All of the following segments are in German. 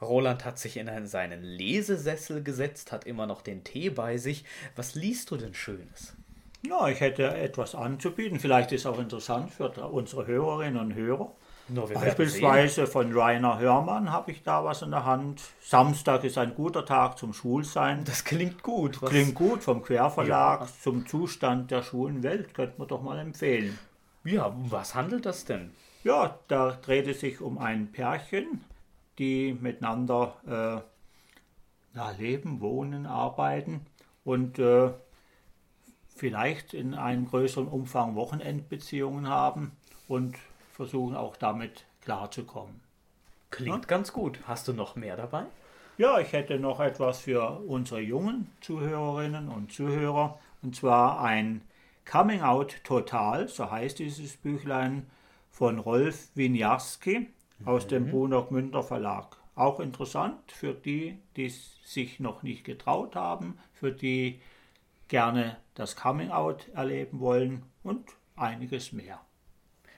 Roland hat sich in seinen Lesesessel gesetzt, hat immer noch den Tee bei sich. Was liest du denn Schönes? Ja, ich hätte etwas anzubieten. Vielleicht ist auch interessant für unsere Hörerinnen und Hörer. No, Beispielsweise von Rainer Hörmann habe ich da was in der Hand. Samstag ist ein guter Tag zum Schulsein. Das klingt gut. Was? Klingt gut vom Querverlag ja. zum Zustand der Schulenwelt, könnte man doch mal empfehlen. Ja, um was handelt das denn? Ja, da dreht es sich um ein Pärchen, die miteinander äh, ja, leben, wohnen, arbeiten und äh, vielleicht in einem größeren Umfang Wochenendbeziehungen haben und versuchen auch damit klarzukommen. Klingt ja? ganz gut. Hast du noch mehr dabei? Ja, ich hätte noch etwas für unsere jungen Zuhörerinnen und Zuhörer. Und zwar ein Coming Out Total, so heißt dieses Büchlein von Rolf Winiarski aus dem mhm. Bruno Gmünder Verlag. Auch interessant für die, die sich noch nicht getraut haben, für die gerne das Coming Out erleben wollen und einiges mehr.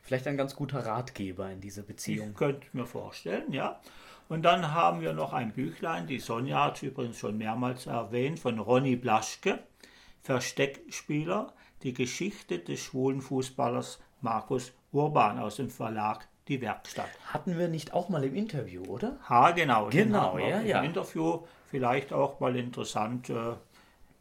Vielleicht ein ganz guter Ratgeber in dieser Beziehung. Ich könnte mir vorstellen, ja. Und dann haben wir noch ein Büchlein, die Sonja hat übrigens schon mehrmals erwähnt, von Ronny Blaschke, Versteckspieler, die Geschichte des schwulen Fußballers Markus Urban aus dem Verlag Die Werkstatt. Hatten wir nicht auch mal im Interview, oder? Ha, genau. Genau, ja, ja. Im Interview vielleicht auch mal interessant, äh,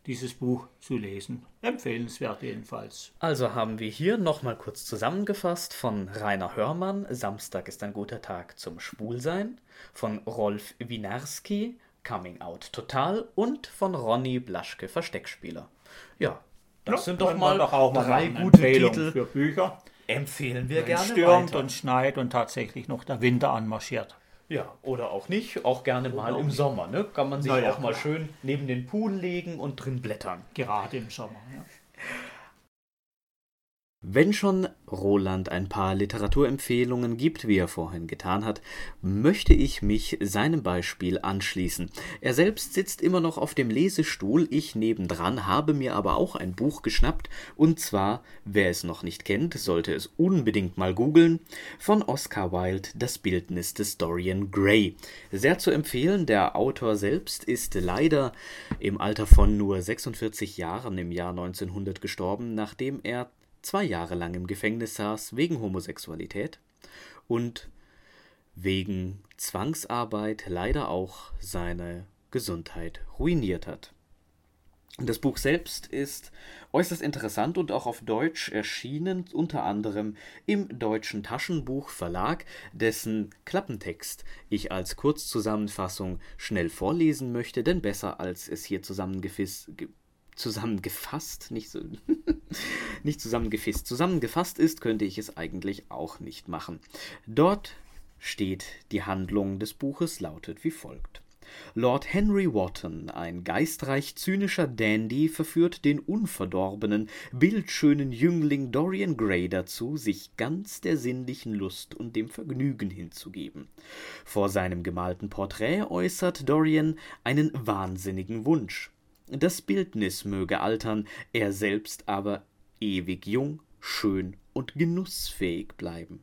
dieses Buch zu lesen. Empfehlenswert jedenfalls. Also haben wir hier nochmal kurz zusammengefasst von Rainer Hörmann, Samstag ist ein guter Tag zum Schwulsein, von Rolf Winarski, Coming Out Total und von Ronny Blaschke, Versteckspieler. Ja, das ja, sind doch mal doch auch drei mal gute Titel für Bücher. Empfehlen wir Wenn gerne. Stürmt weiter. und schneit und tatsächlich noch der Winter anmarschiert. Ja, oder auch nicht, auch gerne mal im Sommer. Ne? Kann man sich naja, auch mal schön neben den Pool legen und drin blättern. Gerade im Sommer, ja. Wenn schon Roland ein paar Literaturempfehlungen gibt, wie er vorhin getan hat, möchte ich mich seinem Beispiel anschließen. Er selbst sitzt immer noch auf dem Lesestuhl, ich nebendran, habe mir aber auch ein Buch geschnappt, und zwar, wer es noch nicht kennt, sollte es unbedingt mal googeln, von Oscar Wilde, Das Bildnis des Dorian Gray. Sehr zu empfehlen, der Autor selbst ist leider im Alter von nur 46 Jahren im Jahr 1900 gestorben, nachdem er zwei Jahre lang im Gefängnis saß wegen Homosexualität und wegen Zwangsarbeit leider auch seine Gesundheit ruiniert hat. Das Buch selbst ist äußerst interessant und auch auf Deutsch erschienen, unter anderem im Deutschen Taschenbuchverlag, dessen Klappentext ich als Kurzzusammenfassung schnell vorlesen möchte, denn besser als es hier zusammengefasst, zusammengefasst, nicht so, nicht zusammengefasst, zusammengefasst ist, könnte ich es eigentlich auch nicht machen. Dort steht die Handlung des Buches lautet wie folgt. Lord Henry Wotton, ein geistreich zynischer Dandy, verführt den unverdorbenen, bildschönen Jüngling Dorian Gray dazu, sich ganz der sinnlichen Lust und dem Vergnügen hinzugeben. Vor seinem gemalten Porträt äußert Dorian einen wahnsinnigen Wunsch. Das Bildnis möge altern, er selbst aber ewig jung, schön und genussfähig bleiben.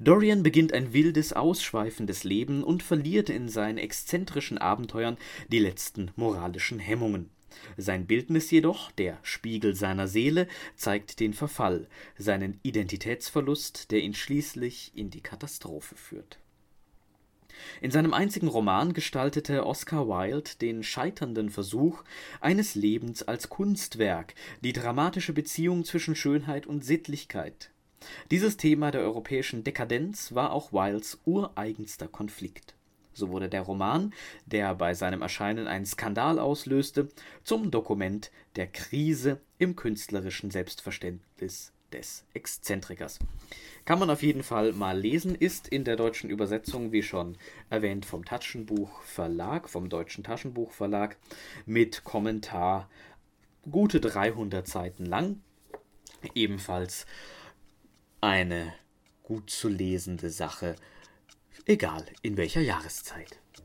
Dorian beginnt ein wildes, ausschweifendes Leben und verliert in seinen exzentrischen Abenteuern die letzten moralischen Hemmungen. Sein Bildnis jedoch, der Spiegel seiner Seele, zeigt den Verfall, seinen Identitätsverlust, der ihn schließlich in die Katastrophe führt. In seinem einzigen Roman gestaltete Oscar Wilde den scheiternden Versuch eines Lebens als Kunstwerk, die dramatische Beziehung zwischen Schönheit und Sittlichkeit. Dieses Thema der europäischen Dekadenz war auch Wildes ureigenster Konflikt. So wurde der Roman, der bei seinem Erscheinen einen Skandal auslöste, zum Dokument der Krise im künstlerischen Selbstverständnis des Exzentrikers. Kann man auf jeden Fall mal lesen, ist in der deutschen Übersetzung, wie schon erwähnt, vom Taschenbuch Verlag, vom Deutschen Taschenbuch Verlag, mit Kommentar gute 300 Seiten lang. Ebenfalls eine gut zu lesende Sache, egal in welcher Jahreszeit.